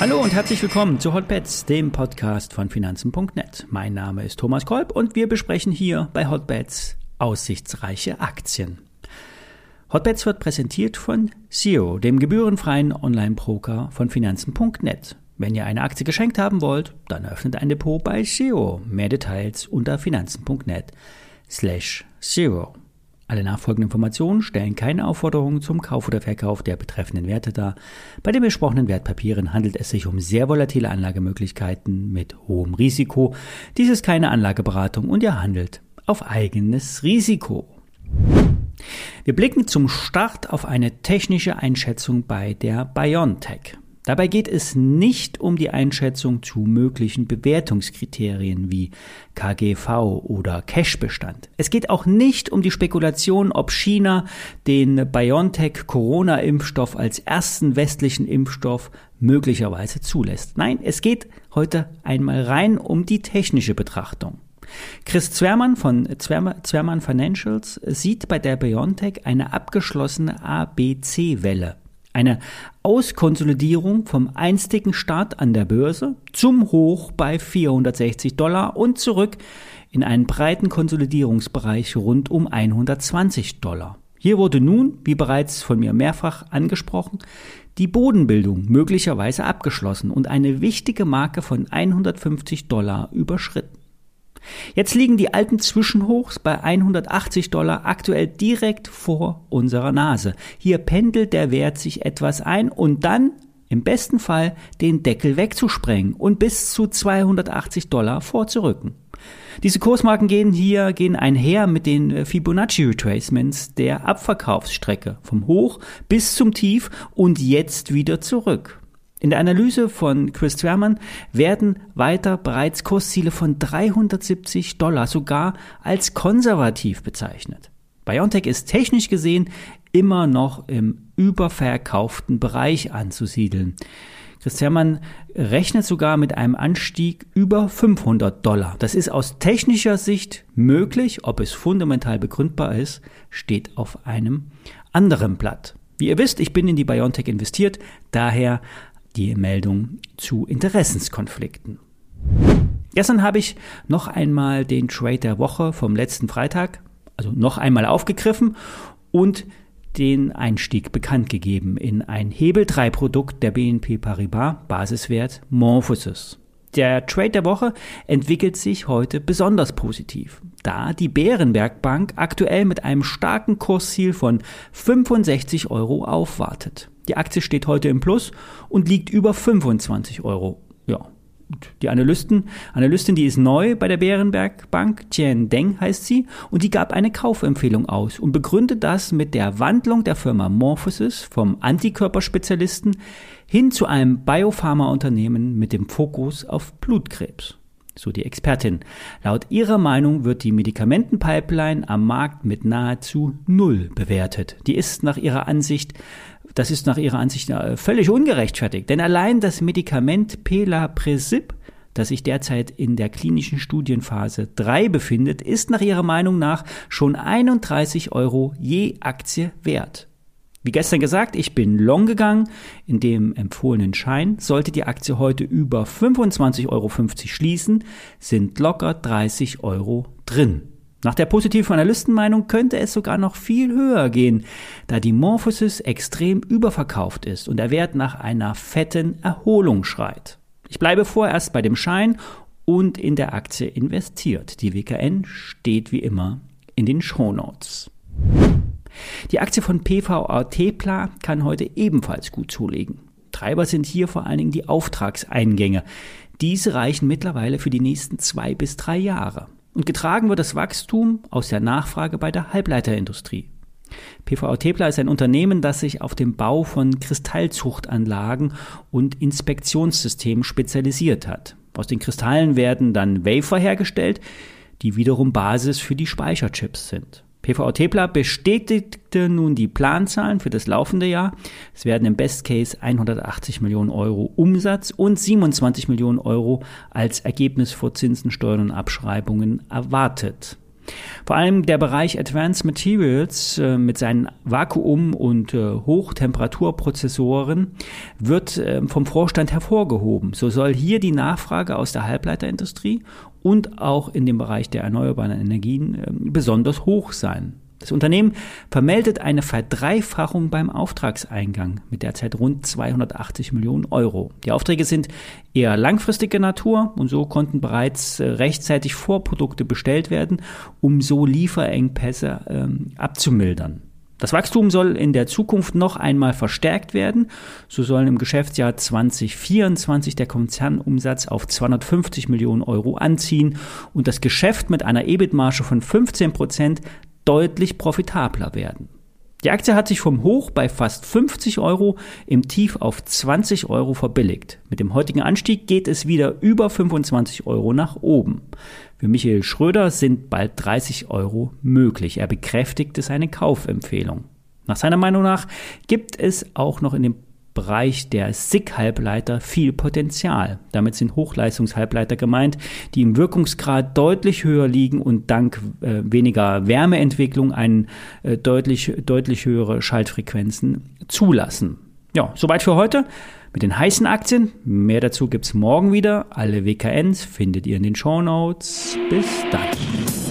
Hallo und herzlich willkommen zu Hotbets, dem Podcast von Finanzen.net. Mein Name ist Thomas Kolb und wir besprechen hier bei Hotbets aussichtsreiche Aktien. Hotbets wird präsentiert von Zero, dem gebührenfreien Online-Broker von Finanzen.net. Wenn ihr eine Aktie geschenkt haben wollt, dann öffnet ein Depot bei Zero. Mehr Details unter finanzen.net slash Zero. Alle nachfolgenden Informationen stellen keine Aufforderung zum Kauf oder Verkauf der betreffenden Werte dar. Bei den besprochenen Wertpapieren handelt es sich um sehr volatile Anlagemöglichkeiten mit hohem Risiko. Dies ist keine Anlageberatung und ihr handelt auf eigenes Risiko. Wir blicken zum Start auf eine technische Einschätzung bei der BioNTech. Dabei geht es nicht um die Einschätzung zu möglichen Bewertungskriterien wie KGV oder Cashbestand. Es geht auch nicht um die Spekulation, ob China den BioNTech Corona-Impfstoff als ersten westlichen Impfstoff möglicherweise zulässt. Nein, es geht heute einmal rein um die technische Betrachtung. Chris Zwermann von Zwermann Financials sieht bei der BioNTech eine abgeschlossene ABC-Welle. Eine Auskonsolidierung vom einstigen Start an der Börse zum Hoch bei 460 Dollar und zurück in einen breiten Konsolidierungsbereich rund um 120 Dollar. Hier wurde nun, wie bereits von mir mehrfach angesprochen, die Bodenbildung möglicherweise abgeschlossen und eine wichtige Marke von 150 Dollar überschritten. Jetzt liegen die alten Zwischenhochs bei 180 Dollar aktuell direkt vor unserer Nase. Hier pendelt der Wert sich etwas ein und dann im besten Fall den Deckel wegzusprengen und bis zu 280 Dollar vorzurücken. Diese Kursmarken gehen hier gehen einher mit den Fibonacci Retracements der Abverkaufsstrecke vom Hoch bis zum Tief und jetzt wieder zurück. In der Analyse von Chris Zwermann werden weiter bereits Kursziele von 370 Dollar sogar als konservativ bezeichnet. BioNTech ist technisch gesehen immer noch im überverkauften Bereich anzusiedeln. Chris Zwermann rechnet sogar mit einem Anstieg über 500 Dollar. Das ist aus technischer Sicht möglich. Ob es fundamental begründbar ist, steht auf einem anderen Blatt. Wie ihr wisst, ich bin in die BioNTech investiert, daher die Meldung zu Interessenskonflikten. Gestern habe ich noch einmal den Trade der Woche vom letzten Freitag, also noch einmal aufgegriffen und den Einstieg bekannt gegeben in ein Hebel 3 Produkt der BNP Paribas Basiswert Morphosis. Der Trade der Woche entwickelt sich heute besonders positiv, da die Bärenberg Bank aktuell mit einem starken Kursziel von 65 Euro aufwartet. Die Aktie steht heute im Plus und liegt über 25 Euro. Ja. Die Analysten, Analystin, die ist neu bei der Bärenberg Bank, Tian Deng heißt sie, und die gab eine Kaufempfehlung aus und begründet das mit der Wandlung der Firma Morphosis vom Antikörperspezialisten hin zu einem Biopharmaunternehmen mit dem Fokus auf Blutkrebs so die Expertin. Laut ihrer Meinung wird die Medikamentenpipeline am Markt mit nahezu null bewertet. Die ist nach ihrer Ansicht das ist nach ihrer Ansicht äh, völlig ungerechtfertigt, denn allein das Medikament Pelapresib, das sich derzeit in der klinischen Studienphase 3 befindet, ist nach ihrer Meinung nach schon 31 Euro je Aktie wert. Wie gestern gesagt, ich bin long gegangen in dem empfohlenen Schein. Sollte die Aktie heute über 25,50 Euro schließen, sind locker 30 Euro drin. Nach der positiven Analystenmeinung könnte es sogar noch viel höher gehen, da die Morphosis extrem überverkauft ist und der Wert nach einer fetten Erholung schreit. Ich bleibe vorerst bei dem Schein und in der Aktie investiert. Die WKN steht wie immer in den Shownotes. Die Aktie von PVA Tepla kann heute ebenfalls gut zulegen. Treiber sind hier vor allen Dingen die Auftragseingänge. Diese reichen mittlerweile für die nächsten zwei bis drei Jahre. Und getragen wird das Wachstum aus der Nachfrage bei der Halbleiterindustrie. PVA Tepla ist ein Unternehmen, das sich auf den Bau von Kristallzuchtanlagen und Inspektionssystemen spezialisiert hat. Aus den Kristallen werden dann Wafer hergestellt, die wiederum Basis für die Speicherchips sind. PVA Tepla bestätigte nun die Planzahlen für das laufende Jahr. Es werden im Best Case 180 Millionen Euro Umsatz und 27 Millionen Euro als Ergebnis vor Zinsen, Steuern und Abschreibungen erwartet. Vor allem der Bereich Advanced Materials äh, mit seinen Vakuum- und äh, Hochtemperaturprozessoren wird äh, vom Vorstand hervorgehoben. So soll hier die Nachfrage aus der Halbleiterindustrie und auch in dem Bereich der erneuerbaren Energien äh, besonders hoch sein. Das Unternehmen vermeldet eine Verdreifachung beim Auftragseingang mit derzeit rund 280 Millionen Euro. Die Aufträge sind eher langfristiger Natur und so konnten bereits äh, rechtzeitig Vorprodukte bestellt werden, um so Lieferengpässe ähm, abzumildern. Das Wachstum soll in der Zukunft noch einmal verstärkt werden. So sollen im Geschäftsjahr 2024 der Konzernumsatz auf 250 Millionen Euro anziehen und das Geschäft mit einer EBIT-Marge von 15 Prozent deutlich profitabler werden. Die Aktie hat sich vom Hoch bei fast 50 Euro im Tief auf 20 Euro verbilligt. Mit dem heutigen Anstieg geht es wieder über 25 Euro nach oben. Für Michael Schröder sind bald 30 Euro möglich. Er bekräftigte seine Kaufempfehlung. Nach seiner Meinung nach gibt es auch noch in dem Bereich der SiC-Halbleiter viel Potenzial. Damit sind Hochleistungshalbleiter gemeint, die im Wirkungsgrad deutlich höher liegen und dank äh, weniger Wärmeentwicklung einen äh, deutlich, deutlich höhere Schaltfrequenzen zulassen. Ja, soweit für heute mit den heißen Aktien. Mehr dazu gibt es morgen wieder. Alle WKNs findet ihr in den Show Notes. Bis dann.